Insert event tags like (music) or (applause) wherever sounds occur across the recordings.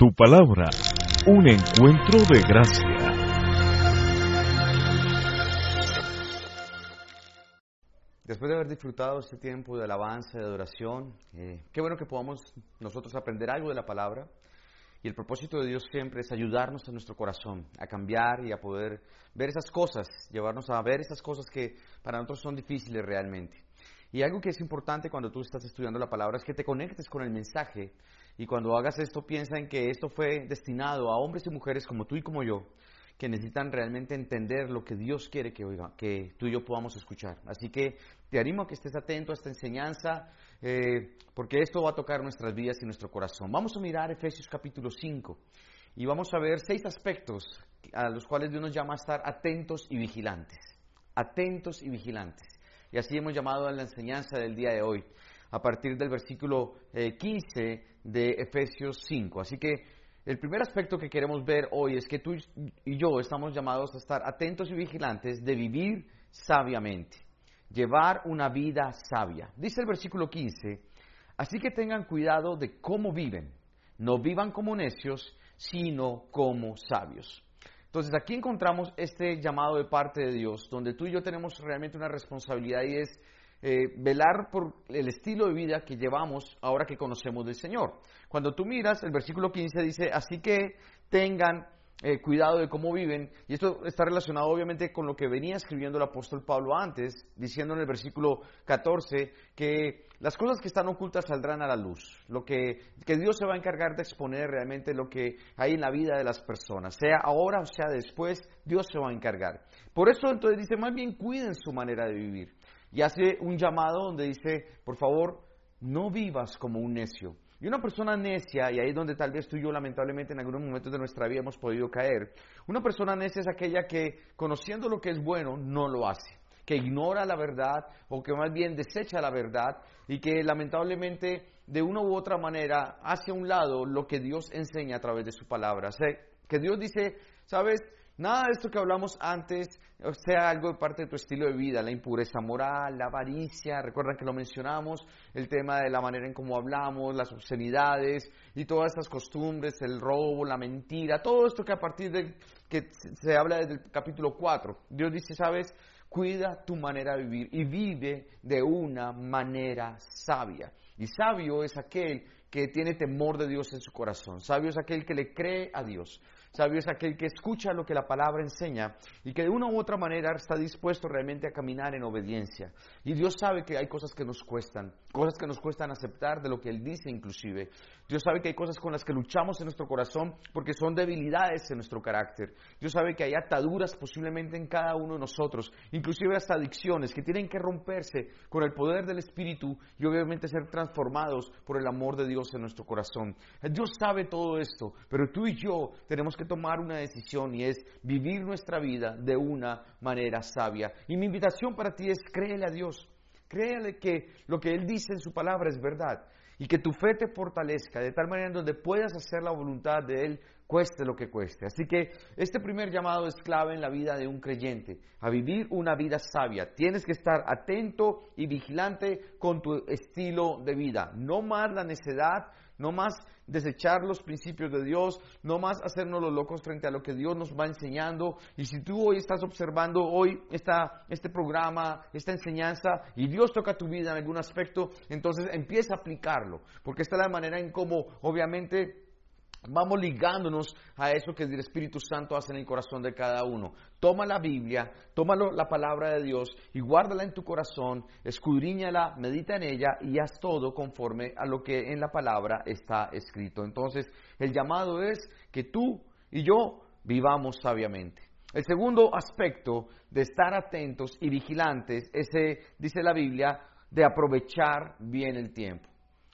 Tu palabra, un encuentro de gracia. Después de haber disfrutado este tiempo de alabanza, de adoración, eh, qué bueno que podamos nosotros aprender algo de la palabra. Y el propósito de Dios siempre es ayudarnos en nuestro corazón a cambiar y a poder ver esas cosas, llevarnos a ver esas cosas que para nosotros son difíciles realmente. Y algo que es importante cuando tú estás estudiando la palabra es que te conectes con el mensaje y cuando hagas esto, piensa en que esto fue destinado a hombres y mujeres como tú y como yo, que necesitan realmente entender lo que Dios quiere que, oiga, que tú y yo podamos escuchar. Así que te animo a que estés atento a esta enseñanza, eh, porque esto va a tocar nuestras vidas y nuestro corazón. Vamos a mirar Efesios capítulo 5 y vamos a ver seis aspectos a los cuales Dios nos llama a estar atentos y vigilantes. Atentos y vigilantes. Y así hemos llamado a la enseñanza del día de hoy a partir del versículo 15 eh, de Efesios 5. Así que el primer aspecto que queremos ver hoy es que tú y yo estamos llamados a estar atentos y vigilantes de vivir sabiamente, llevar una vida sabia. Dice el versículo 15, así que tengan cuidado de cómo viven, no vivan como necios, sino como sabios. Entonces aquí encontramos este llamado de parte de Dios, donde tú y yo tenemos realmente una responsabilidad y es eh, velar por el estilo de vida que llevamos ahora que conocemos del Señor. Cuando tú miras, el versículo 15 dice, así que tengan eh, cuidado de cómo viven, y esto está relacionado obviamente con lo que venía escribiendo el apóstol Pablo antes, diciendo en el versículo 14 que las cosas que están ocultas saldrán a la luz, lo que, que Dios se va a encargar de exponer realmente lo que hay en la vida de las personas, sea ahora o sea después, Dios se va a encargar. Por eso entonces dice, más bien cuiden su manera de vivir y hace un llamado donde dice, por favor, no vivas como un necio. Y una persona necia, y ahí es donde tal vez tú y yo lamentablemente en algunos momentos de nuestra vida hemos podido caer, una persona necia es aquella que conociendo lo que es bueno no lo hace, que ignora la verdad o que más bien desecha la verdad y que lamentablemente de una u otra manera hace a un lado lo que Dios enseña a través de su palabra. Que Dios dice, sabes, Nada de esto que hablamos antes sea algo de parte de tu estilo de vida, la impureza moral, la avaricia, recuerdan que lo mencionamos, el tema de la manera en cómo hablamos, las obscenidades y todas estas costumbres, el robo, la mentira, todo esto que a partir de que se habla desde el capítulo 4. Dios dice, sabes, cuida tu manera de vivir y vive de una manera sabia. Y sabio es aquel que tiene temor de Dios en su corazón. Sabio es aquel que le cree a Dios. Sabio es aquel que escucha lo que la palabra enseña y que de una u otra manera está dispuesto realmente a caminar en obediencia. Y Dios sabe que hay cosas que nos cuestan, cosas que nos cuestan aceptar de lo que Él dice inclusive. Dios sabe que hay cosas con las que luchamos en nuestro corazón porque son debilidades en nuestro carácter. Dios sabe que hay ataduras posiblemente en cada uno de nosotros, inclusive hasta adicciones que tienen que romperse con el poder del Espíritu y obviamente ser transformados por el amor de Dios en nuestro corazón. Dios sabe todo esto, pero tú y yo tenemos que tomar una decisión y es vivir nuestra vida de una manera sabia. Y mi invitación para ti es créele a Dios. Créele que lo que Él dice en su palabra es verdad y que tu fe te fortalezca de tal manera donde puedas hacer la voluntad de Él, cueste lo que cueste. Así que este primer llamado es clave en la vida de un creyente, a vivir una vida sabia. Tienes que estar atento y vigilante con tu estilo de vida. No más la necedad, no más desechar los principios de Dios, no más hacernos los locos frente a lo que Dios nos va enseñando. Y si tú hoy estás observando hoy esta, este programa, esta enseñanza, y Dios toca tu vida en algún aspecto, entonces empieza a aplicarlo, porque esta es la manera en cómo obviamente Vamos ligándonos a eso que el Espíritu Santo hace en el corazón de cada uno. Toma la Biblia, toma la palabra de Dios y guárdala en tu corazón, escudriñala, medita en ella y haz todo conforme a lo que en la palabra está escrito. Entonces, el llamado es que tú y yo vivamos sabiamente. El segundo aspecto de estar atentos y vigilantes es, dice la Biblia, de aprovechar bien el tiempo.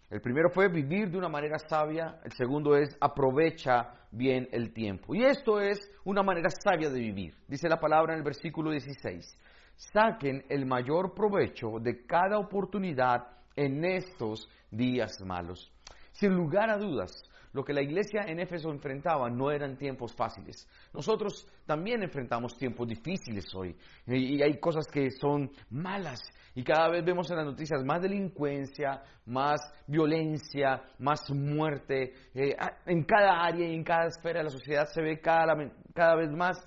El primero fue vivir de una manera sabia, el segundo es aprovecha bien el tiempo. Y esto es una manera sabia de vivir. Dice la palabra en el versículo 16. Saquen el mayor provecho de cada oportunidad en estos días malos. Sin lugar a dudas, lo que la iglesia en Éfeso enfrentaba no eran tiempos fáciles. Nosotros también enfrentamos tiempos difíciles hoy y, hay cosas que son malas y cada vez vemos en las noticias más delincuencia, más violencia, más muerte. Eh, en cada área y en cada esfera de la sociedad se ve cada vez más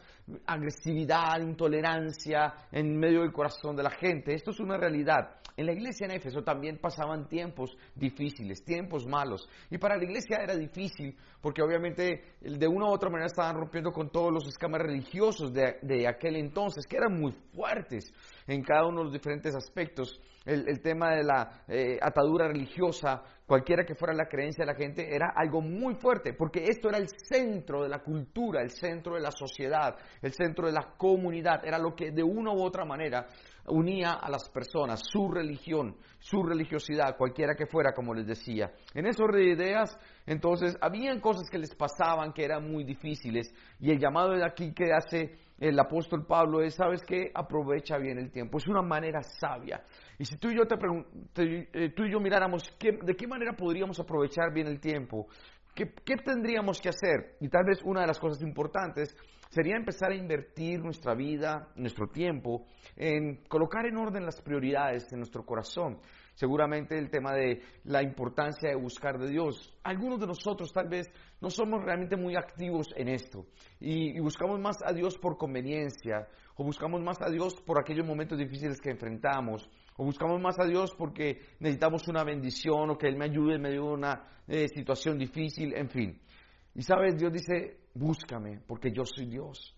agresividad, intolerancia en medio del corazón de la gente. Esto es una realidad. En la iglesia en Éfeso también pasaban tiempos difíciles, tiempos malos. Y para la iglesia era difícil porque obviamente de una u otra manera estaban rompiendo con todos los esquemas religiosos de, aquel entonces, que eran muy fuertes en cada uno de los diferentes aspectos. El, tema de la eh, atadura religiosa, cualquiera que fuera la creencia de la gente, era algo muy fuerte, porque esto era el centro de la cultura, el centro de la sociedad, el centro de la comunidad, era lo que de una u otra manera unía a las personas, su religión, su religiosidad, cualquiera que fuera, como les decía. En esos ideas, entonces, habían cosas que les pasaban que eran muy difíciles, y el llamado de aquí que hace el apóstol Pablo es, ¿sabes qué? Aprovecha bien el tiempo. Es una manera sabia. Y si tú y yo, te eh, tú y yo miráramos de qué manera podríamos aprovechar bien el tiempo, ¿qué, ¿qué tendríamos que hacer? Y tal vez una de las cosas importantes sería empezar a invertir nuestra vida, nuestro tiempo, en colocar en orden las prioridades en nuestro corazón. Seguramente el tema de la importancia de buscar de Dios. Algunos de nosotros tal vez no somos realmente muy activos en esto y, buscamos más a Dios por conveniencia o buscamos más a Dios por aquellos momentos difíciles que enfrentamos o buscamos más a Dios porque necesitamos una bendición o que Él me ayude en medio de una eh, situación difícil, en fin. Y sabes, Dios dice, búscame, porque yo soy Dios.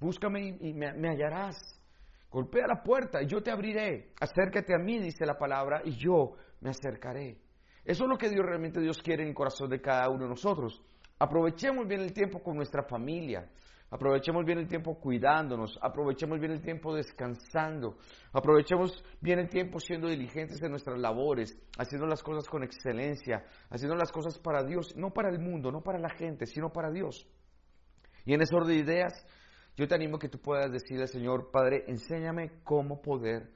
Búscame y, me, hallarás. Golpea la puerta y yo te abriré. Acércate a mí, dice la palabra, y yo me acercaré. Eso es lo que Dios realmente Dios quiere en el corazón de cada uno de nosotros. Aprovechemos bien el tiempo con nuestra familia. Aprovechemos bien el tiempo cuidándonos, aprovechemos bien el tiempo descansando, aprovechemos bien el tiempo siendo diligentes en nuestras labores, haciendo las cosas con excelencia, haciendo las cosas para Dios, no para el mundo, no para la gente, sino para Dios. Y en ese orden de ideas, yo te animo que tú puedas decirle al Señor, Padre, enséñame cómo poder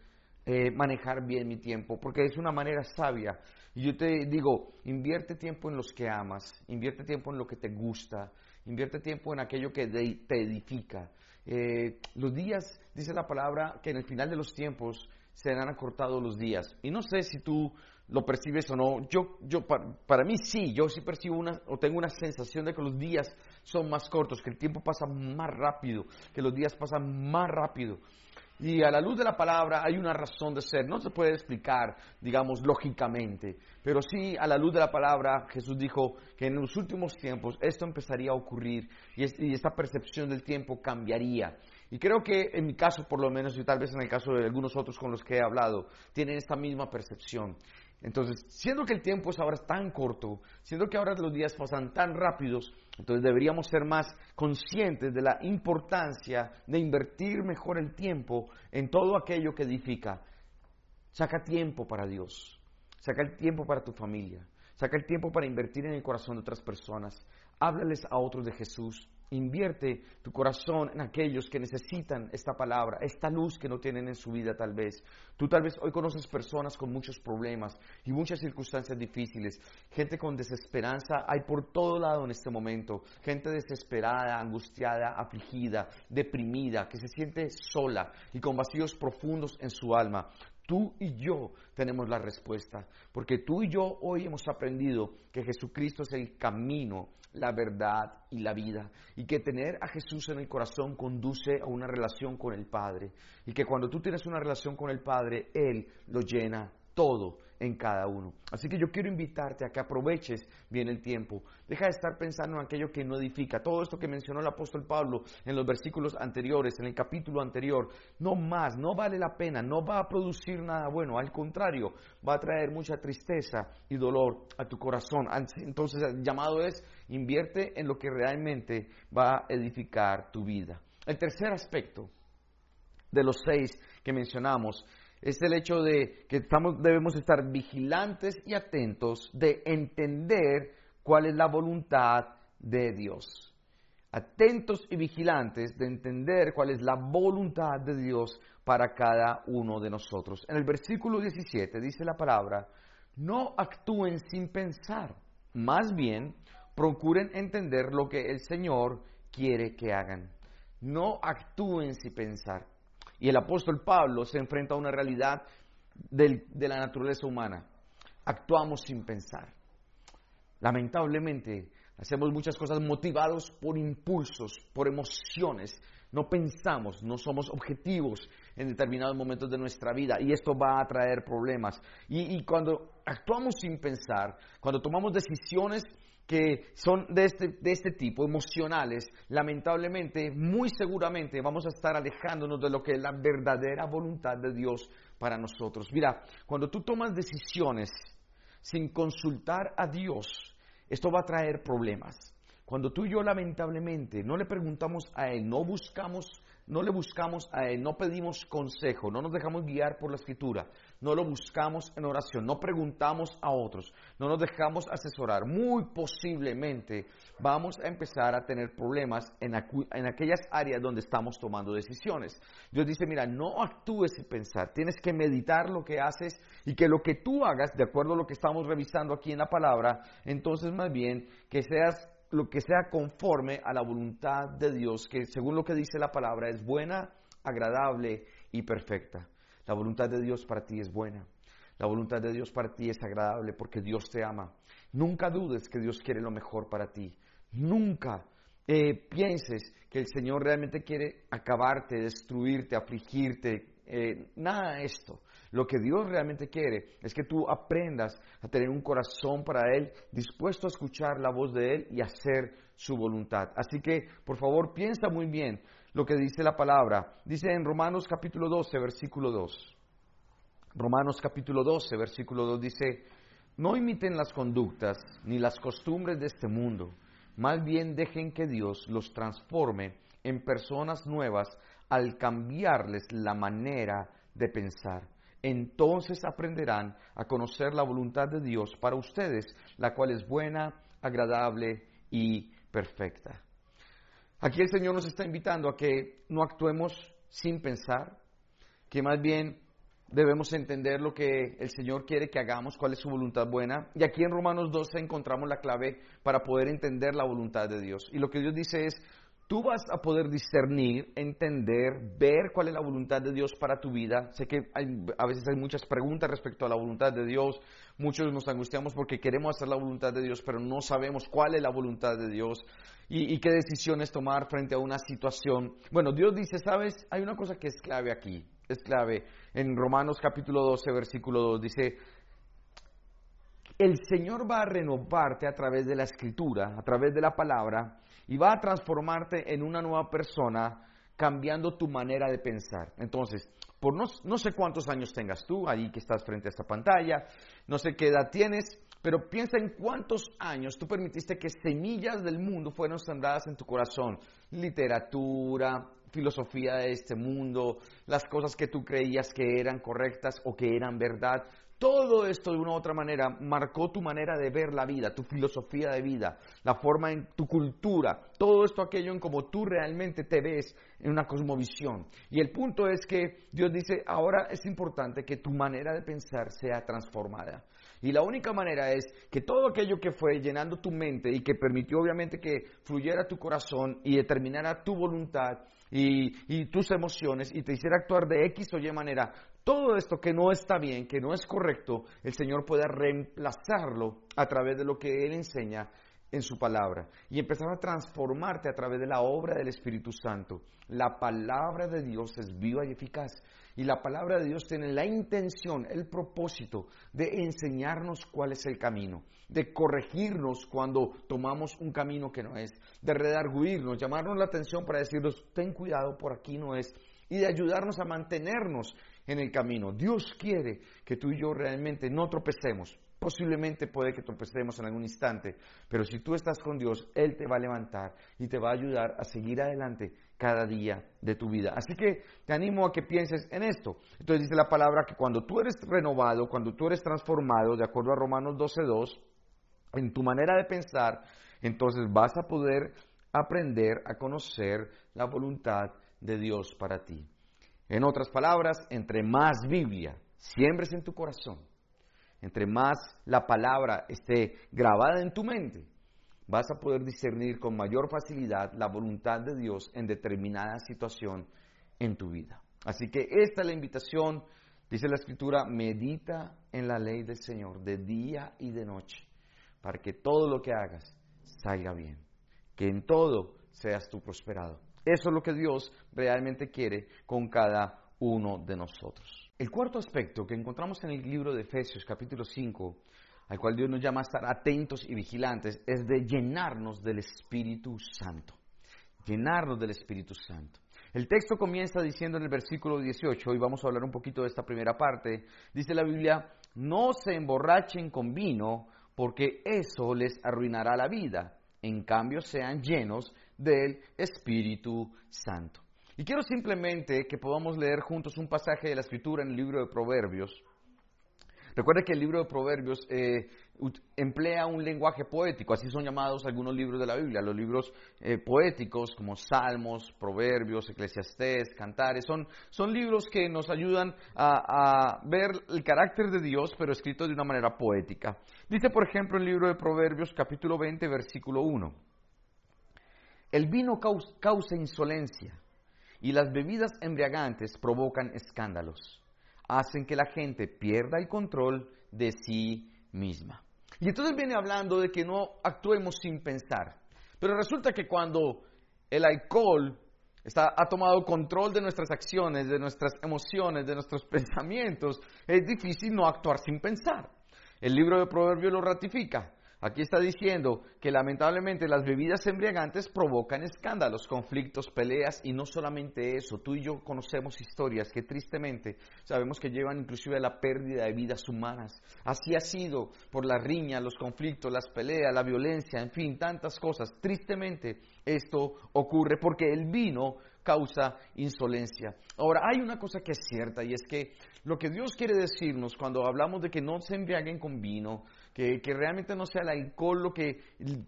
eh, manejar bien mi tiempo, porque es una manera sabia. Y yo te digo, invierte tiempo en los que amas, invierte tiempo en lo que te gusta, Invierte tiempo en aquello que te edifica. Eh, los días, dice la palabra, que en el final de los tiempos serán acortados los días. Y no sé si tú lo percibes o no. Yo, yo para, mí sí, yo sí percibo una, o tengo una sensación de que los días son más cortos, que el tiempo pasa más rápido, que los días pasan más rápido. Y a la luz de la palabra hay una razón de ser. No se puede explicar, digamos, lógicamente. Pero sí, a la luz de la palabra, Jesús dijo que en los últimos tiempos esto empezaría a ocurrir y, esta percepción del tiempo cambiaría. Y creo que en mi caso, por lo menos, y tal vez en el caso de algunos otros con los que he hablado, tienen esta misma percepción. Entonces, siendo que el tiempo es ahora tan corto, siendo que ahora los días pasan tan rápidos, entonces deberíamos ser más conscientes de la importancia de invertir mejor el tiempo en todo aquello que edifica. Saca tiempo para Dios, saca el tiempo para tu familia, saca el tiempo para invertir en el corazón de otras personas, háblales a otros de Jesús, Invierte tu corazón en aquellos que necesitan esta palabra, esta luz que no tienen en su vida tal vez. Tú tal vez hoy conoces personas con muchos problemas y muchas circunstancias difíciles, gente con desesperanza hay por todo lado en este momento, gente desesperada, angustiada, afligida, deprimida, que se siente sola y con vacíos profundos en su alma. Tú y yo tenemos la respuesta, porque tú y yo hoy hemos aprendido que Jesucristo es el camino, la verdad y la vida, y que tener a Jesús en el corazón conduce a una relación con el Padre, y que cuando tú tienes una relación con el Padre, Él lo llena todo en cada uno. Así que yo quiero invitarte a que aproveches bien el tiempo. Deja de estar pensando en aquello que no edifica. Todo esto que mencionó el apóstol Pablo en los versículos anteriores, en el capítulo anterior, no más, no vale la pena, no va a producir nada bueno. Al contrario, va a traer mucha tristeza y dolor a tu corazón. Entonces el llamado es invierte en lo que realmente va a edificar tu vida. El tercer aspecto de los seis que mencionamos es el hecho de que debemos estar vigilantes y atentos de entender cuál es la voluntad de Dios. Atentos y vigilantes de entender cuál es la voluntad de Dios para cada uno de nosotros. En el versículo 17 dice la palabra, no actúen sin pensar, más bien procuren entender lo que el Señor quiere que hagan. No actúen sin pensar. Y el apóstol Pablo se enfrenta a una realidad de la naturaleza humana. Actuamos sin pensar. Lamentablemente, hacemos muchas cosas motivados por impulsos, por emociones. No pensamos, no somos objetivos en determinados momentos de nuestra vida y esto va a traer problemas. Y, cuando actuamos sin pensar, cuando tomamos decisiones que son de este, de este tipo, emocionales, lamentablemente, muy seguramente vamos a estar alejándonos de lo que es la verdadera voluntad de Dios para nosotros. Mira, cuando tú tomas decisiones sin consultar a Dios, esto va a traer problemas. Cuando tú y yo lamentablemente no le preguntamos a Él, no buscamos no le buscamos a Él, no pedimos consejo, no nos dejamos guiar por la escritura, no lo buscamos en oración, no preguntamos a otros, no nos dejamos asesorar, muy posiblemente vamos a empezar a tener problemas en, aquellas áreas donde estamos tomando decisiones. Dios dice, mira, no actúes sin pensar, tienes que meditar lo que haces y que lo que tú hagas, de acuerdo a lo que estamos revisando aquí en la palabra, entonces más bien que seas lo que sea conforme a la voluntad de Dios, que según lo que dice la palabra es buena, agradable y perfecta. La voluntad de Dios para ti es buena. La voluntad de Dios para ti es agradable porque Dios te ama. Nunca dudes que Dios quiere lo mejor para ti. Nunca eh, pienses que el Señor realmente quiere acabarte, destruirte, afligirte, eh, nada de esto. Lo que Dios realmente quiere es que tú aprendas a tener un corazón para Él, dispuesto a escuchar la voz de Él y hacer su voluntad. Así que, por favor, piensa muy bien lo que dice la palabra. Dice en Romanos capítulo 12, versículo 2. Romanos capítulo 12, versículo 2 dice, no imiten las conductas ni las costumbres de este mundo, más bien dejen que Dios los transforme en personas nuevas al cambiarles la manera de pensar. Entonces aprenderán a conocer la voluntad de Dios para ustedes, la cual es buena, agradable y perfecta. Aquí el Señor nos está invitando a que no actuemos sin pensar, que más bien debemos entender lo que el Señor quiere que hagamos, cuál es su voluntad buena. Y aquí en Romanos 12 encontramos la clave para poder entender la voluntad de Dios. Y lo que Dios dice es, tú vas a poder discernir, entender, ver cuál es la voluntad de Dios para tu vida. Sé que a veces hay muchas preguntas respecto a la voluntad de Dios. Muchos nos angustiamos porque queremos hacer la voluntad de Dios, pero no sabemos cuál es la voluntad de Dios y, y qué decisiones tomar frente a una situación. Bueno, Dios dice, sabes, hay una cosa que es clave aquí, es clave. En Romanos capítulo 12, versículo 2 dice, el Señor va a renovarte a través de la escritura, a través de la palabra, y va a transformarte en una nueva persona cambiando tu manera de pensar. Entonces, por no, sé cuántos años tengas tú, ahí que estás frente a esta pantalla, no sé qué edad tienes, pero piensa en cuántos años tú permitiste que semillas del mundo fueran sembradas en tu corazón. Literatura, filosofía de este mundo, las cosas que tú creías que eran correctas o que eran verdad. Todo esto de una u otra manera marcó tu manera de ver la vida, tu filosofía de vida, la forma en tu cultura, todo esto aquello en como tú realmente te ves en una cosmovisión. Y el punto es que Dios dice, ahora es importante que tu manera de pensar sea transformada. Y la única manera es que todo aquello que fue llenando tu mente y que permitió obviamente que fluyera tu corazón y determinara tu voluntad y, tus emociones y te hiciera actuar de X o Y manera, todo esto que no está bien, que no es correcto, el Señor puede reemplazarlo a través de lo que Él enseña en su palabra y empezar a transformarte a través de la obra del Espíritu Santo. La palabra de Dios es viva y eficaz y la palabra de Dios tiene la intención, el propósito de enseñarnos cuál es el camino, de corregirnos cuando tomamos un camino que no es, de redarguirnos, llamarnos la atención para decirnos, ten cuidado, por aquí no es, y de ayudarnos a mantenernos en el camino. Dios quiere que tú y yo realmente no tropecemos. Posiblemente puede que tropecemos en algún instante, pero si tú estás con Dios, Él te va a levantar y te va a ayudar a seguir adelante cada día de tu vida. Así que te animo a que pienses en esto. Entonces dice la palabra que cuando tú eres renovado, cuando tú eres transformado, de acuerdo a Romanos 12.2, en tu manera de pensar, entonces vas a poder aprender a conocer la voluntad de Dios para ti. En otras palabras, entre más Biblia siembres en tu corazón, entre más la palabra esté grabada en tu mente, vas a poder discernir con mayor facilidad la voluntad de Dios en determinada situación en tu vida. Así que esta es la invitación, dice la escritura, medita en la ley del Señor de día y de noche, para que todo lo que hagas salga bien, que en todo seas tú prosperado. Eso es lo que Dios realmente quiere con cada uno de nosotros. El cuarto aspecto que encontramos en el libro de Efesios capítulo 5 al cual Dios nos llama a estar atentos y vigilantes, es de llenarnos del Espíritu Santo. Llenarnos del Espíritu Santo. El texto comienza diciendo en el versículo 18, y vamos a hablar un poquito de esta primera parte, dice la Biblia, no se emborrachen con vino, porque eso les arruinará la vida. En cambio, sean llenos del Espíritu Santo. Y quiero simplemente que podamos leer juntos un pasaje de la Escritura en el libro de Proverbios, Recuerde que el libro de Proverbios eh, emplea un lenguaje poético, así son llamados algunos libros de la Biblia, los libros eh, poéticos como Salmos, Proverbios, Eclesiastés, Cantares, son, son libros que nos ayudan a, a, ver el carácter de Dios, pero escrito de una manera poética. Dice, por ejemplo, el libro de Proverbios capítulo 20, versículo 1, el vino causa insolencia y las bebidas embriagantes provocan escándalos hacen que la gente pierda el control de sí misma. Y entonces viene hablando de que no actuemos sin pensar. Pero resulta que cuando el alcohol está, ha tomado control de nuestras acciones, de nuestras emociones, de nuestros (laughs) pensamientos, es difícil no actuar sin pensar. El libro de Proverbios lo ratifica. Aquí está diciendo que lamentablemente las bebidas embriagantes provocan escándalos, conflictos, peleas y no solamente eso, tú y yo conocemos historias que tristemente sabemos que llevan inclusive a la pérdida de vidas humanas. Así ha sido por la riña, los conflictos, las peleas, la violencia, en fin, tantas cosas. Tristemente esto ocurre porque el vino causa insolencia. Ahora, hay una cosa que es cierta y es que lo que Dios quiere decirnos cuando hablamos de que no se embriaguen con vino, que, realmente no sea el alcohol lo que,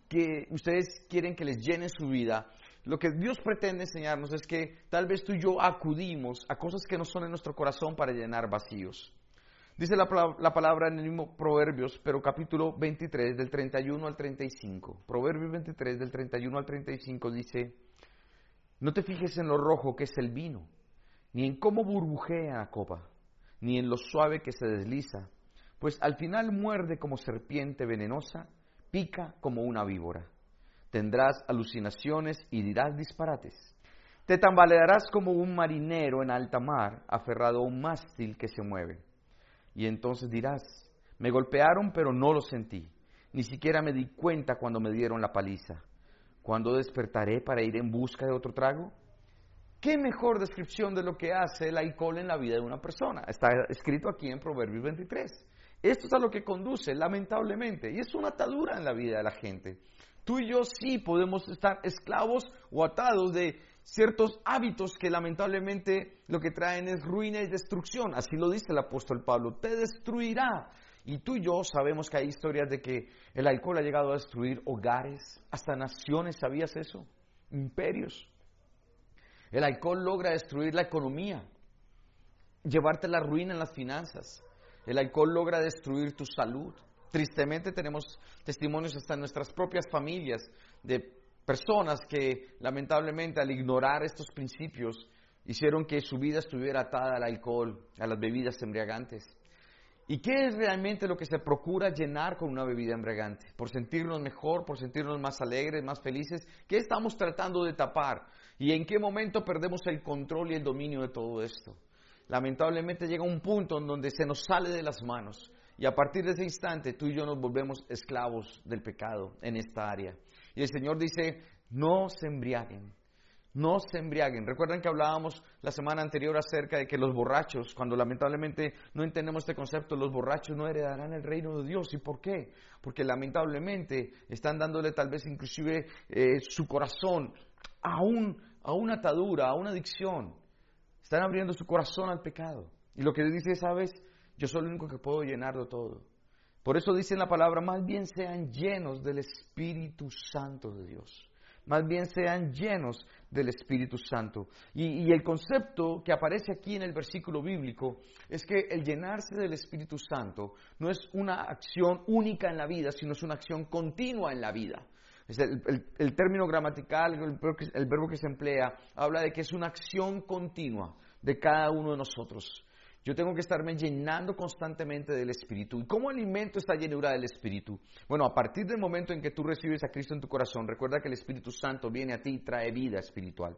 que ustedes quieren que les llene su vida, lo que Dios pretende enseñarnos es que tal vez tú y yo acudimos a cosas que no son en nuestro corazón para llenar vacíos. Dice la, la, palabra en el mismo Proverbios, pero capítulo 23, del 31 al 35. Proverbios 23, del 31 al 35 dice, no te fijes en lo rojo que es el vino, ni en cómo burbujea la copa, ni en lo suave que se desliza, pues al final muerde como serpiente venenosa, pica como una víbora. Tendrás alucinaciones y dirás disparates. Te tambalearás como un marinero en alta mar, aferrado a un mástil que se mueve. Y entonces dirás, me golpearon pero no lo sentí, ni siquiera me di cuenta cuando me dieron la paliza. ¿Cuándo despertaré para ir en busca de otro trago? ¿Qué mejor descripción de lo que hace el alcohol en la vida de una persona? Está escrito aquí en Proverbios 23. Esto es a lo que conduce, lamentablemente, y es una atadura en la vida de la gente. Tú y yo sí podemos estar esclavos o atados de ciertos hábitos que lamentablemente lo que traen es ruina y destrucción. Así lo dice el apóstol Pablo, te destruirá. Y tú y yo sabemos que hay historias de que el alcohol ha llegado a destruir hogares, hasta naciones, ¿sabías eso? Imperios. El alcohol logra destruir la economía, llevarte la ruina en las finanzas. El alcohol logra destruir tu salud. Tristemente tenemos testimonios hasta en nuestras propias familias de personas que lamentablemente al ignorar estos principios hicieron que su vida estuviera atada al alcohol, a las bebidas embriagantes. ¿Y qué es realmente lo que se procura llenar con una bebida embriagante? Por sentirnos mejor, por sentirnos más alegres, más felices. ¿Qué estamos tratando de tapar? ¿Y en qué momento perdemos el control y el dominio de todo esto? Lamentablemente llega un punto en donde se nos sale de las manos y a partir de ese instante tú y yo nos volvemos esclavos del pecado en esta área. Y el Señor dice, no se embriaguen, no se embriaguen. Recuerden que hablábamos la semana anterior acerca de que los borrachos, cuando lamentablemente no entendemos este concepto, los borrachos no heredarán el reino de Dios. ¿Y por qué? Porque lamentablemente están dándole tal vez inclusive eh, su corazón a, un, a una atadura, a una adicción. Están abriendo su corazón al pecado. Y lo que dice, sabes, yo soy el único que puedo llenar de todo. Por eso dice en la palabra, más bien sean llenos del Espíritu Santo de Dios más bien sean llenos del Espíritu Santo. Y, el concepto que aparece aquí en el versículo bíblico es que el llenarse del Espíritu Santo no es una acción única en la vida, sino es una acción continua en la vida. Es el, término gramatical, el verbo que se emplea, habla de que es una acción continua de cada uno de nosotros. Yo tengo que estarme llenando constantemente del Espíritu. ¿Y cómo alimento esta llenura del Espíritu? Bueno, a partir del momento en que tú recibes a Cristo en tu corazón, recuerda que el Espíritu Santo viene a ti y trae vida espiritual.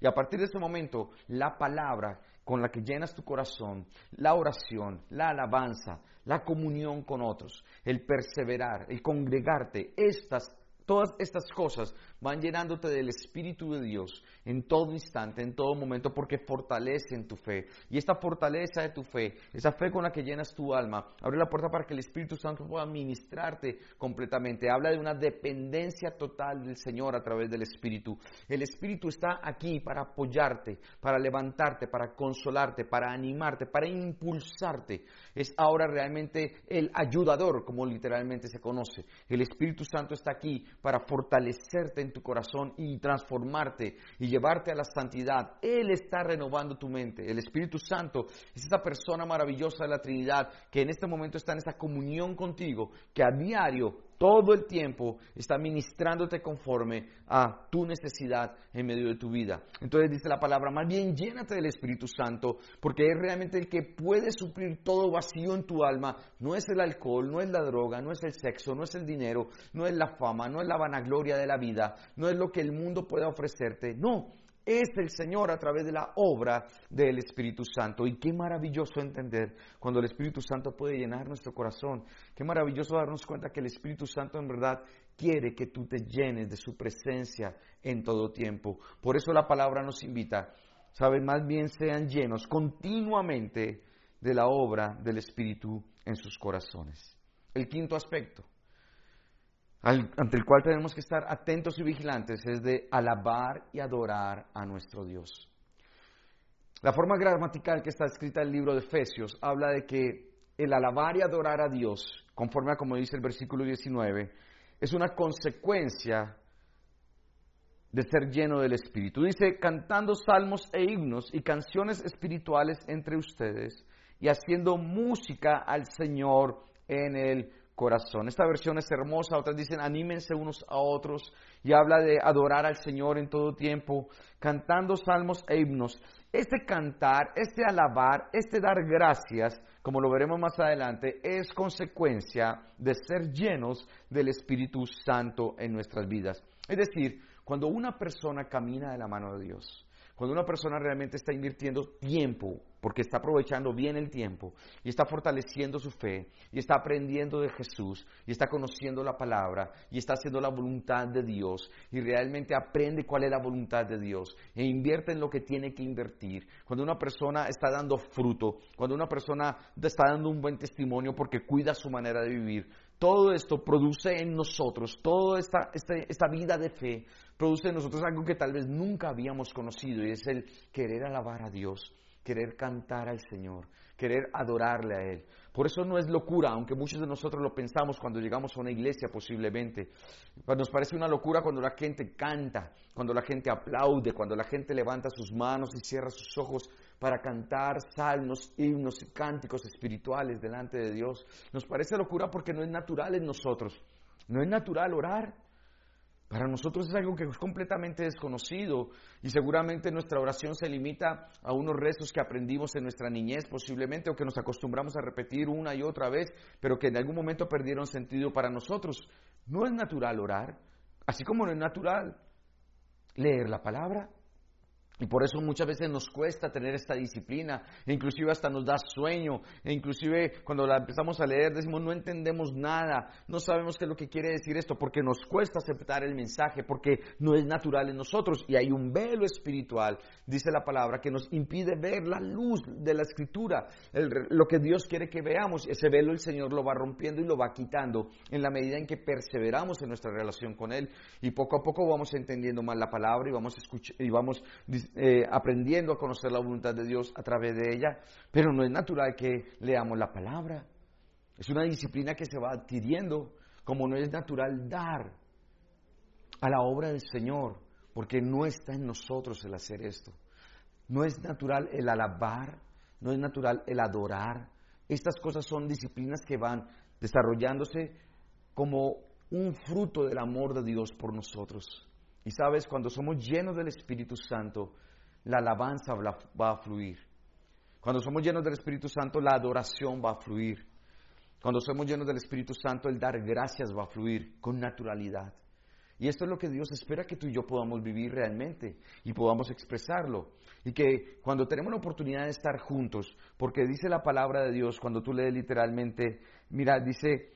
Y a partir de ese momento, la palabra con la que llenas tu corazón, la oración, la alabanza, la comunión con otros, el perseverar, el congregarte, estas Todas estas cosas van llenándote del Espíritu de Dios en todo instante, en todo momento, porque fortalecen tu fe. Y esta fortaleza de tu fe, esa fe con la que llenas tu alma, abre la puerta para que el Espíritu Santo pueda ministrarte completamente. Habla de una dependencia total del Señor a través del Espíritu. El Espíritu está aquí para apoyarte, para levantarte, para consolarte, para animarte, para impulsarte. Es ahora realmente el ayudador, como literalmente se conoce. El Espíritu Santo está aquí para fortalecerte en tu corazón y transformarte y llevarte a la santidad. Él está renovando tu mente. El Espíritu Santo es esa persona maravillosa de la Trinidad que en este momento está en esa comunión contigo, que a diario todo el tiempo está ministrándote conforme a tu necesidad en medio de tu vida. Entonces dice la palabra, más bien llénate del Espíritu Santo, porque es realmente el que puede suplir todo vacío en tu alma. No es el alcohol, no es la droga, no es el sexo, no es el dinero, no es la fama, no es la vanagloria de la vida, no es lo que el mundo puede ofrecerte. No, es el Señor a través de la obra del Espíritu Santo. Y qué maravilloso entender cuando el Espíritu Santo puede llenar nuestro corazón. Qué maravilloso darnos cuenta que el Espíritu Santo en verdad quiere que tú te llenes de su presencia en todo tiempo. Por eso la palabra nos invita, saben, más bien sean llenos continuamente de la obra del Espíritu en sus corazones. El quinto aspecto ante el cual tenemos que estar atentos y vigilantes es de alabar y adorar a nuestro Dios. La forma gramatical que está escrita en el libro de Efesios habla de que el alabar y adorar a Dios, conforme a como dice el versículo 19, es una consecuencia de ser lleno del Espíritu. Dice, cantando salmos e himnos y canciones espirituales entre ustedes y haciendo música al Señor en el corazón. Esta versión es hermosa, otras dicen anímense unos a otros y habla de adorar al Señor en todo tiempo, cantando salmos e himnos. Este cantar, este alabar, este dar gracias, como lo veremos más adelante, es consecuencia de ser llenos del Espíritu Santo en nuestras vidas. Es decir, cuando una persona camina de la mano de Dios, cuando una persona realmente está invirtiendo tiempo, porque está aprovechando bien el tiempo y está fortaleciendo su fe y está aprendiendo de Jesús y está conociendo la palabra y está haciendo la voluntad de Dios y realmente aprende cuál es la voluntad de Dios e invierte en lo que tiene que invertir. Cuando una persona está dando fruto, cuando una persona está dando un buen testimonio porque cuida su manera de vivir, todo esto produce en nosotros, toda esta, este, esta, vida de fe, produce en nosotros algo que tal vez nunca habíamos conocido y es el querer alabar a Dios, querer cantar al Señor, querer adorarle a Él. Por eso no es locura, aunque muchos de nosotros lo pensamos cuando llegamos a una iglesia posiblemente. Nos parece una locura cuando la gente canta, cuando la gente aplaude, cuando la gente levanta sus manos y cierra sus ojos para cantar salmos, himnos y cánticos espirituales delante de Dios. Nos parece locura porque no es natural en nosotros. No es natural orar. Para nosotros es algo que es completamente desconocido y seguramente nuestra oración se limita a unos rezos que aprendimos en nuestra niñez posiblemente o que nos acostumbramos a repetir una y otra vez, pero que en algún momento perdieron sentido para nosotros. No es natural orar, así como no es natural leer la palabra, y por eso muchas veces nos cuesta tener esta disciplina, e inclusive hasta nos da sueño, e inclusive cuando la empezamos a leer decimos no entendemos nada, no sabemos qué es lo que quiere decir esto, porque nos cuesta aceptar el mensaje, porque no es natural en nosotros. Y hay un velo espiritual, dice la palabra, que nos impide ver la luz de la escritura, lo que Dios quiere que veamos, ese velo el Señor lo va rompiendo y lo va quitando en la medida en que perseveramos en nuestra relación con Él. Y poco a poco vamos entendiendo más la palabra y vamos, y vamos eh, aprendiendo a conocer la voluntad de Dios a través de ella, pero no es natural que leamos la palabra. Es una disciplina que se va adquiriendo, como no es natural dar a la obra del Señor, porque no está en nosotros el hacer esto. No es natural el alabar, no es natural el adorar. Estas cosas son disciplinas que van desarrollándose como un fruto del amor de Dios por nosotros. Y sabes, cuando somos llenos del Espíritu Santo, la alabanza va a fluir. Cuando somos llenos del Espíritu Santo, la adoración va a fluir. Cuando somos llenos del Espíritu Santo, el dar gracias va a fluir con naturalidad. Y esto es lo que Dios espera que tú y yo podamos vivir realmente y podamos expresarlo. Y que cuando tenemos la oportunidad de estar juntos, porque dice la palabra de Dios, cuando tú lees literalmente, mira, dice,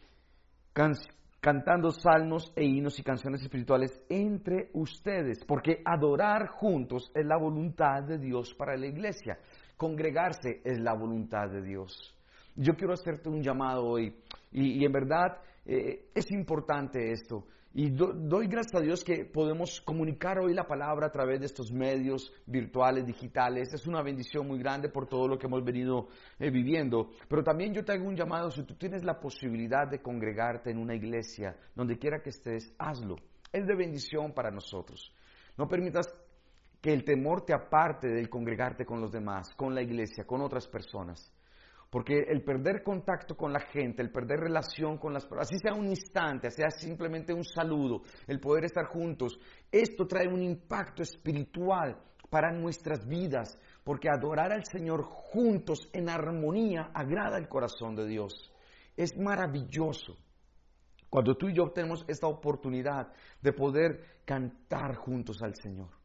cantando salmos e himnos y canciones espirituales entre ustedes, porque adorar juntos es la voluntad de Dios para la iglesia. Congregarse es la voluntad de Dios. Yo quiero hacerte un llamado hoy y, en verdad eh, es importante esto. Y doy gracias a Dios que podemos comunicar hoy la palabra a través de estos medios virtuales, digitales. Es una bendición muy grande por todo lo que hemos venido eh, viviendo. Pero también yo te hago un llamado, si tú tienes la posibilidad de congregarte en una iglesia, donde quiera que estés, hazlo. Es de bendición para nosotros. No permitas que el temor te aparte del congregarte con los demás, con la iglesia, con otras personas. Porque el perder contacto con la gente, el perder relación con las personas, así sea un instante, sea simplemente un saludo, el poder estar juntos, esto trae un impacto espiritual para nuestras vidas, porque adorar al Señor juntos en armonía agrada el corazón de Dios. Es maravilloso. Cuando tú y yo tenemos esta oportunidad de poder cantar juntos al Señor.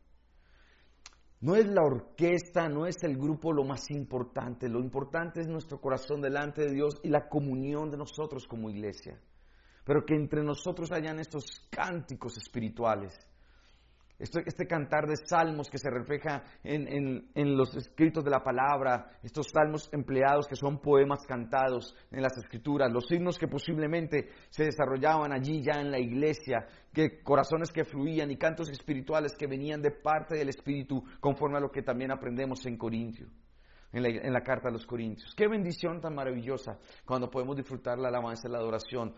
No es la orquesta, no es el grupo lo más importante. Lo importante es nuestro corazón delante de Dios y la comunión de nosotros como iglesia. Pero que entre nosotros hayan estos cánticos espirituales este, cantar de salmos que se refleja en, los escritos de la palabra, estos salmos empleados que son poemas cantados en las escrituras, los himnos que posiblemente se desarrollaban allí ya en la iglesia, que corazones que fluían y cantos espirituales que venían de parte del Espíritu, conforme a lo que también aprendemos en Corintio. En la, en la, carta a los Corintios. Qué bendición tan maravillosa cuando podemos disfrutar la alabanza la adoración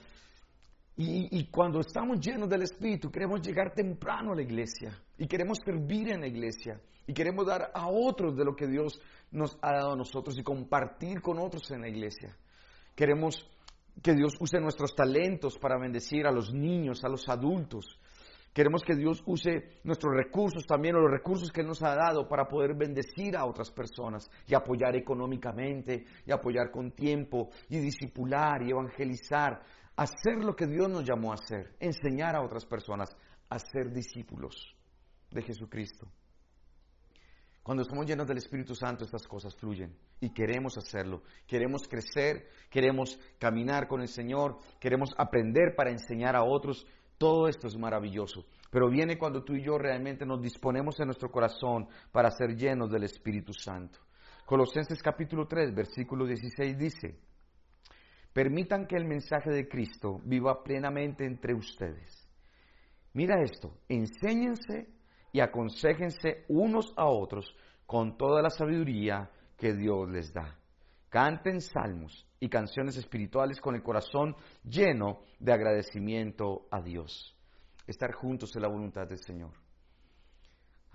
y, cuando estamos llenos del Espíritu, queremos llegar temprano a la iglesia y queremos servir en la iglesia y queremos dar a otros de lo que Dios nos ha dado a nosotros y compartir con otros en la iglesia. Queremos que Dios use nuestros talentos para bendecir a los niños, a los adultos. Queremos que Dios use nuestros recursos también, o los recursos que nos ha dado para poder bendecir a otras personas y apoyar económicamente, y apoyar con tiempo, y disipular y evangelizar hacer lo que Dios nos llamó a hacer, enseñar a otras personas a ser discípulos de Jesucristo. Cuando estamos llenos del Espíritu Santo, estas cosas fluyen y queremos hacerlo. Queremos crecer, queremos caminar con el Señor, queremos aprender para enseñar a otros. Todo esto es maravilloso. Pero viene cuando tú y yo realmente nos disponemos en nuestro corazón para ser llenos del Espíritu Santo. Colosenses capítulo 3, versículo 16 dice, Permitan que el mensaje de Cristo viva plenamente entre ustedes. Mira esto, enséñense y aconsejense unos a otros con toda la sabiduría que Dios les da. Canten salmos y canciones espirituales con el corazón lleno de agradecimiento a Dios. Estar juntos en la voluntad del Señor.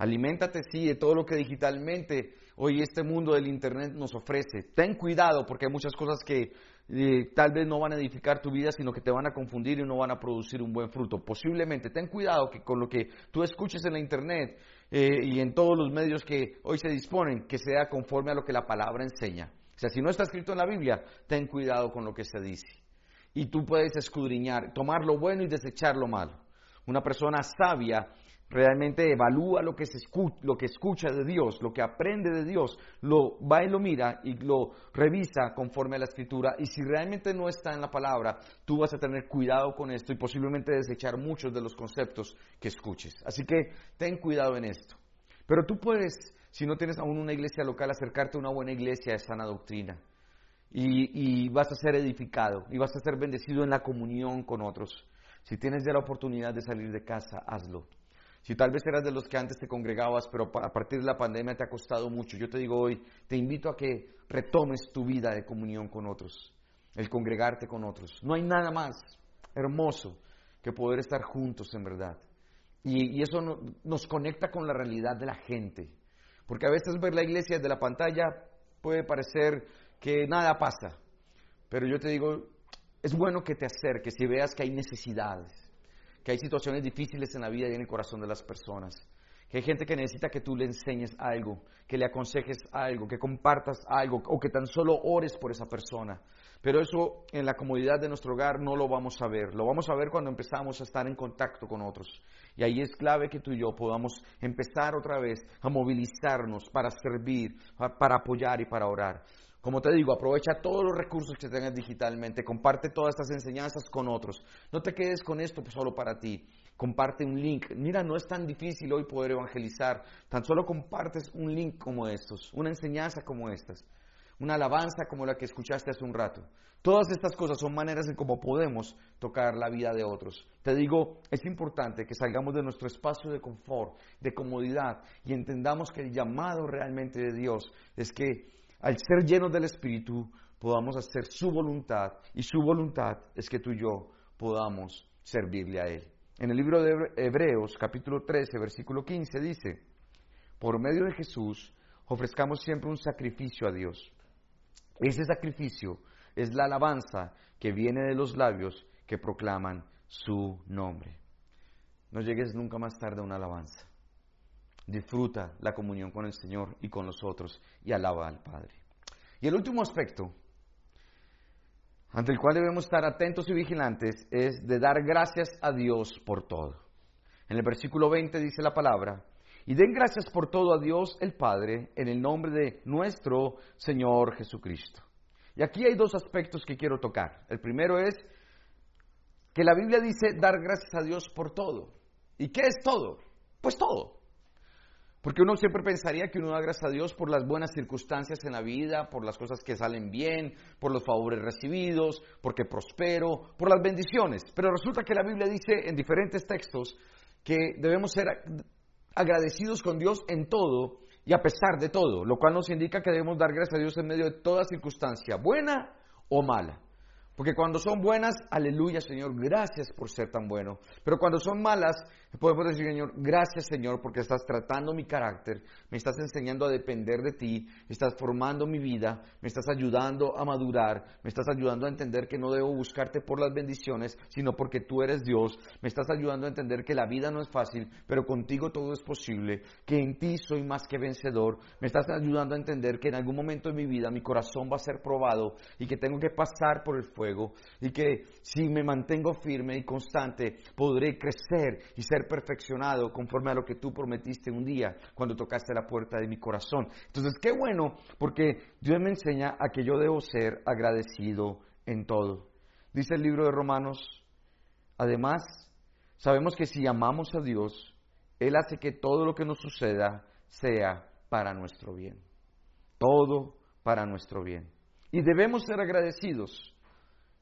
Aliméntate, sí, de todo lo que digitalmente hoy este mundo del Internet nos ofrece. Ten cuidado porque hay muchas cosas que eh, tal vez no van a edificar tu vida, sino que te van a confundir y no van a producir un buen fruto. Posiblemente, ten cuidado que con lo que tú escuches en la internet eh, y en todos los medios que hoy se disponen, que sea conforme a lo que la palabra enseña. O sea, si no está escrito en la Biblia, ten cuidado con lo que se dice. Y tú puedes escudriñar, tomar lo bueno y desechar lo malo. Una persona sabia realmente evalúa lo que, se escucha, lo que escucha de Dios, lo que aprende de Dios, lo va y lo mira y lo revisa conforme a la escritura. Y si realmente no está en la palabra, tú vas a tener cuidado con esto y posiblemente desechar muchos de los conceptos que escuches. Así que ten cuidado en esto. Pero tú puedes, si no tienes aún una iglesia local, acercarte a una buena iglesia de sana doctrina. Y, y vas a ser edificado y vas a ser bendecido en la comunión con otros. Si tienes ya la oportunidad de salir de casa, hazlo. Si tal vez eras de los que antes te congregabas, pero a partir de la pandemia te ha costado mucho, yo te digo hoy, te invito a que retomes tu vida de comunión con otros, el congregarte con otros. No hay nada más hermoso que poder estar juntos en verdad. Y, eso nos conecta con la realidad de la gente. Porque a veces ver la iglesia desde la pantalla puede parecer que nada pasa. Pero yo te digo, es bueno que te acerques y veas que hay necesidades que hay situaciones difíciles en la vida y en el corazón de las personas. Que hay gente que necesita que tú le enseñes algo, que le aconsejes algo, que compartas algo o que tan solo ores por esa persona. Pero eso en la comodidad de nuestro hogar no lo vamos a ver. Lo vamos a ver cuando empezamos a estar en contacto con otros. Y ahí es clave que tú y yo podamos empezar otra vez a movilizarnos para servir, para apoyar y para orar. Como te digo, aprovecha todos los recursos que tengas digitalmente, comparte todas estas enseñanzas con otros. No te quedes con esto solo para ti. Comparte un link. Mira, no es tan difícil hoy poder evangelizar. Tan solo compartes un link como estos, una enseñanza como estas una alabanza como la que escuchaste hace un rato. Todas estas cosas son maneras en cómo podemos tocar la vida de otros. Te digo, es importante que salgamos de nuestro espacio de confort, de comodidad y entendamos que el llamado realmente de Dios es que al ser llenos del Espíritu podamos hacer su voluntad y su voluntad es que tú y yo podamos servirle a Él. En el libro de Hebreos capítulo 13 versículo 15 dice, por medio de Jesús ofrezcamos siempre un sacrificio a Dios ese sacrificio es la alabanza que viene de los labios que proclaman su nombre. No llegues nunca más tarde a una alabanza. Disfruta la comunión con el Señor y con los otros y alaba al Padre. Y el último aspecto ante el cual debemos estar atentos y vigilantes es de dar gracias a Dios por todo. En el versículo 20 dice la palabra, y den gracias por todo a Dios el Padre en el nombre de nuestro Señor Jesucristo. Y aquí hay dos aspectos que quiero tocar. El primero es que la Biblia dice dar gracias a Dios por todo. ¿Y qué es todo? Pues todo. Porque uno siempre pensaría que uno da gracias a Dios por las buenas circunstancias en la vida, por las cosas que salen bien, por los favores recibidos, porque prospero, por las bendiciones. Pero resulta que la Biblia dice en diferentes textos que debemos ser agradecidos con Dios en todo y a pesar de todo, lo cual nos indica que debemos dar gracias a Dios en medio de toda circunstancia, buena o mala. Porque cuando son buenas, aleluya Señor, gracias por ser tan bueno. Pero cuando son malas, podemos decir Señor, gracias Señor porque estás tratando mi carácter, me estás enseñando a depender de ti, estás formando mi vida, me estás ayudando a madurar, me estás ayudando a entender que no debo buscarte por las bendiciones, sino porque tú eres Dios, me estás ayudando a entender que la vida no es fácil, pero contigo todo es posible, que en ti soy más que vencedor, me estás ayudando a entender que en algún momento de mi vida mi corazón va a ser probado y que tengo que pasar por el fuego y que si me mantengo firme y constante podré crecer y ser perfeccionado conforme a lo que tú prometiste un día cuando tocaste la puerta de mi corazón. Entonces, qué bueno porque Dios me enseña a que yo debo ser agradecido en todo. Dice el libro de Romanos, además, sabemos que si amamos a Dios, Él hace que todo lo que nos suceda sea para nuestro bien. Todo para nuestro bien. Y debemos ser agradecidos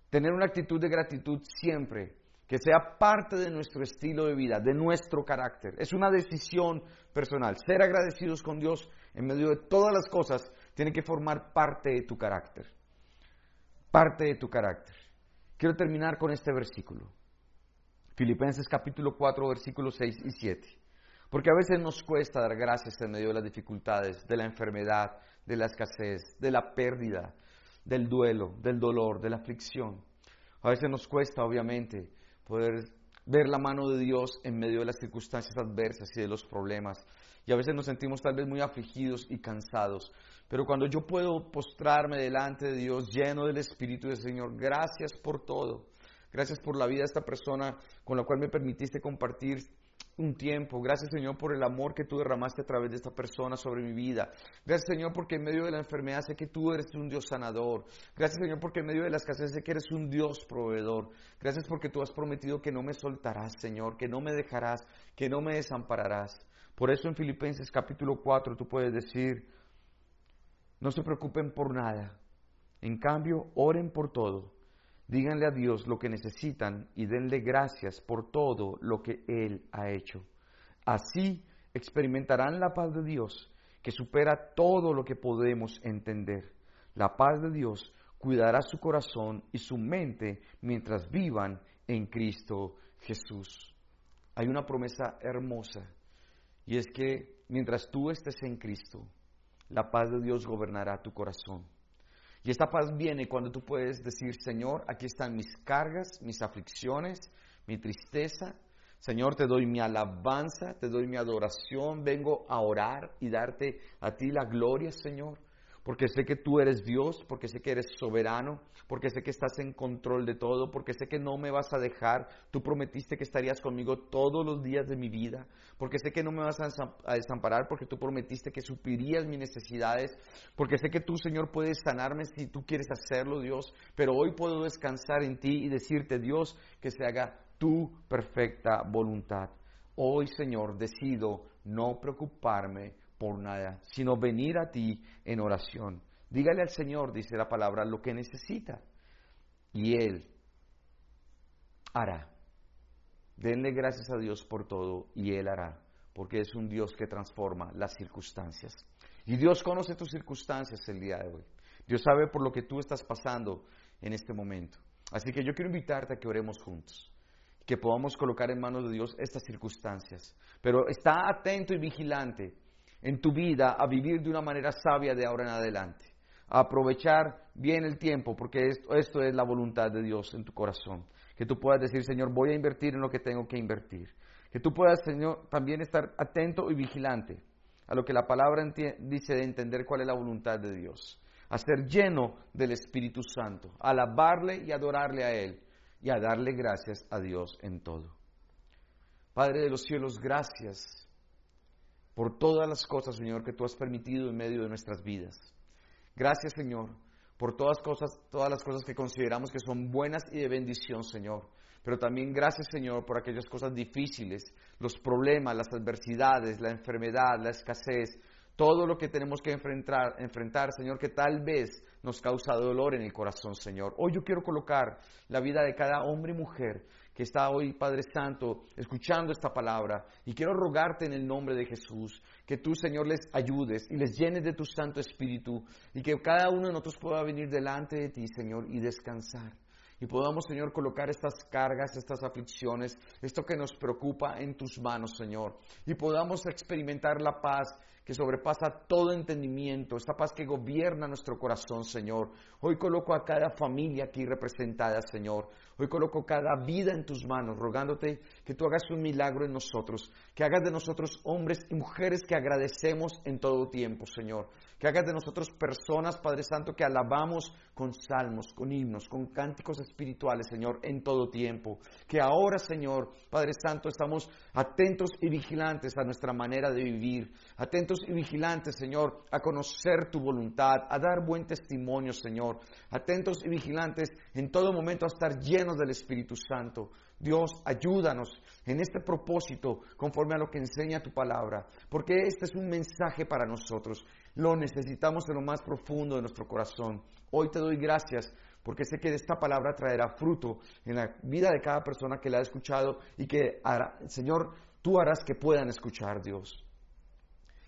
tener una actitud de gratitud siempre, que sea parte de nuestro estilo de vida, de nuestro carácter. Es una decisión personal. Ser agradecidos con Dios en medio de todas las cosas tiene que formar parte de tu carácter. Parte de tu carácter. Quiero terminar con este versículo. Filipenses capítulo 4, versículos 6 y 7. Porque a veces nos cuesta dar gracias en medio de las dificultades, de la enfermedad, de la escasez, de la pérdida, del duelo, del dolor, de la aflicción. A veces nos cuesta, obviamente, poder ver la mano de Dios en medio de las circunstancias adversas y de los problemas. Y a veces nos sentimos tal vez muy afligidos y cansados. Pero cuando yo puedo postrarme delante de Dios lleno del Espíritu del Señor, gracias por todo. Gracias por la vida de esta persona con la cual me permitiste compartir un tiempo. Gracias Señor por el amor que tú derramaste a través de esta persona sobre mi vida. Gracias Señor porque en medio de la enfermedad sé que tú eres un Dios sanador. Gracias Señor porque en medio de la escasez sé que eres un Dios proveedor. Gracias porque tú has prometido que no me soltarás Señor, que no me dejarás, que no me desampararás. Por eso en Filipenses capítulo 4 tú puedes decir, no se preocupen por nada. En cambio, oren por todo Díganle a Dios lo que necesitan y denle gracias por todo lo que Él ha hecho. Así experimentarán la paz de Dios que supera todo lo que podemos entender. La paz de Dios cuidará su corazón y su mente mientras vivan en Cristo Jesús. Hay una promesa hermosa y es que mientras tú estés en Cristo, la paz de Dios gobernará tu corazón. Y esta paz viene cuando tú puedes decir, Señor, aquí están mis cargas, mis aflicciones, mi tristeza, Señor, te doy mi alabanza, te doy mi adoración, vengo a orar y darte a ti la gloria, Señor porque sé que tú eres Dios, porque sé que eres soberano, porque sé que estás en control de todo, porque sé que no me vas a dejar, tú prometiste que estarías conmigo todos los días de mi vida, porque sé que no me vas a desamparar, porque tú prometiste que suplirías mis necesidades, porque sé que tú, Señor, puedes sanarme si tú quieres hacerlo, Dios, pero hoy puedo descansar en ti y decirte, Dios, que se haga tu perfecta voluntad. Hoy, Señor, decido no preocuparme por nada, sino venir a ti en oración. Dígale al Señor, dice la palabra, lo que necesita. Y Él hará. Denle gracias a Dios por todo y Él hará, porque es un Dios que transforma las circunstancias. Y Dios conoce tus circunstancias el día de hoy. Dios sabe por lo que tú estás pasando en este momento. Así que yo quiero invitarte a que oremos juntos, que podamos colocar en manos de Dios estas circunstancias. Pero está atento y vigilante en tu vida a vivir de una manera sabia de ahora en adelante, a aprovechar bien el tiempo, porque esto, esto es la voluntad de Dios en tu corazón. Que tú puedas decir, Señor, voy a invertir en lo que tengo que invertir. Que tú puedas, Señor, también estar atento y vigilante a lo que la palabra dice de entender cuál es la voluntad de Dios. A ser lleno del Espíritu Santo, a alabarle y adorarle a Él y a darle gracias a Dios en todo. Padre de los cielos, gracias por todas las cosas, Señor, que tú has permitido en medio de nuestras vidas. Gracias, Señor, por todas, cosas, todas las cosas que consideramos que son buenas y de bendición, Señor. Pero también gracias, Señor, por aquellas cosas difíciles, los problemas, las adversidades, la enfermedad, la escasez, todo lo que tenemos que enfrentar, enfrentar, Señor, que tal vez nos causa dolor en el corazón, Señor. Hoy yo quiero colocar la vida de cada hombre y mujer que está hoy, Padre Santo, escuchando esta palabra. Y quiero rogarte en el nombre de Jesús que tú, Señor, les ayudes y les llenes de tu Santo Espíritu y que cada uno de nosotros pueda venir delante de ti, Señor, y descansar. Y podamos, Señor, colocar estas cargas, estas aflicciones, esto que nos preocupa en tus manos, Señor. Y podamos experimentar la paz que sobrepasa todo entendimiento, esta paz que gobierna nuestro corazón, Señor. Hoy coloco a cada familia aquí representada, Señor. Hoy coloco cada vida en tus manos, rogándote que tú hagas un milagro en nosotros, que hagas de nosotros hombres y mujeres que agradecemos en todo tiempo, Señor. Que hagas de nosotros personas, Padre Santo, que alabamos con salmos, con himnos, con cánticos espirituales, Señor, en todo tiempo. Que ahora, Señor, Padre Santo, estamos atentos y vigilantes a nuestra manera de vivir, atentos y vigilantes, Señor, a conocer tu voluntad, a dar buen testimonio, Señor. Atentos y vigilantes en todo momento a estar llenos del Espíritu Santo. Dios, ayúdanos en este propósito conforme a lo que enseña tu palabra, porque este es un mensaje para nosotros. Lo necesitamos en lo más profundo de nuestro corazón. Hoy te doy gracias porque sé que esta palabra traerá fruto en la vida de cada persona que la ha escuchado y que, Señor, tú harás que puedan escuchar, Dios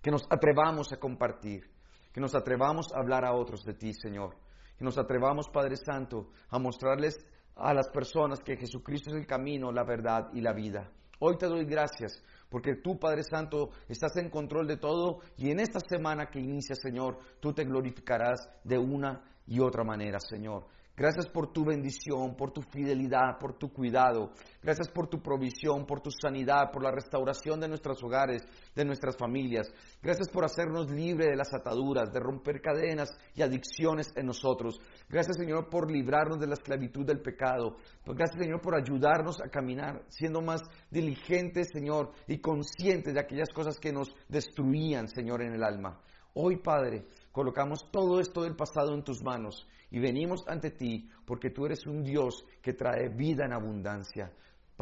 que nos atrevamos a compartir, que nos atrevamos a hablar a otros de ti, Señor, que nos atrevamos, Padre Santo, a mostrarles a las personas que Jesucristo es el camino, la verdad y la vida. Hoy te doy gracias porque tú, Padre Santo, estás en control de todo y en esta semana que inicia, Señor, tú te glorificarás de una y otra manera, Señor. Gracias por tu bendición, por tu fidelidad, por tu cuidado. Gracias por tu provisión, por tu sanidad, por la restauración de nuestros hogares, de nuestras familias. Gracias por hacernos libres de las ataduras, de romper cadenas y adicciones en nosotros. Gracias, Señor, por librarnos de la esclavitud del pecado. Gracias, Señor, por ayudarnos a caminar, siendo más diligentes, Señor, y conscientes de aquellas cosas que nos destruían, Señor, en el alma. Hoy, Padre, colocamos todo esto del pasado en tus manos y venimos ante ti porque tú eres un Dios que trae vida en abundancia.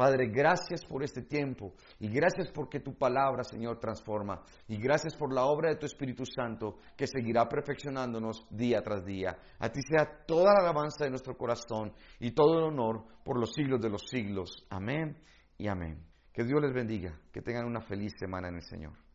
Padre, gracias por este tiempo y gracias porque tu palabra, Señor, transforma. Y gracias por la obra de tu Espíritu Santo que seguirá perfeccionándonos día tras día. A ti sea toda la alabanza de nuestro corazón y todo el honor por los siglos de los siglos. Amén y amén. Que Dios les bendiga. Que tengan una feliz semana en el Señor.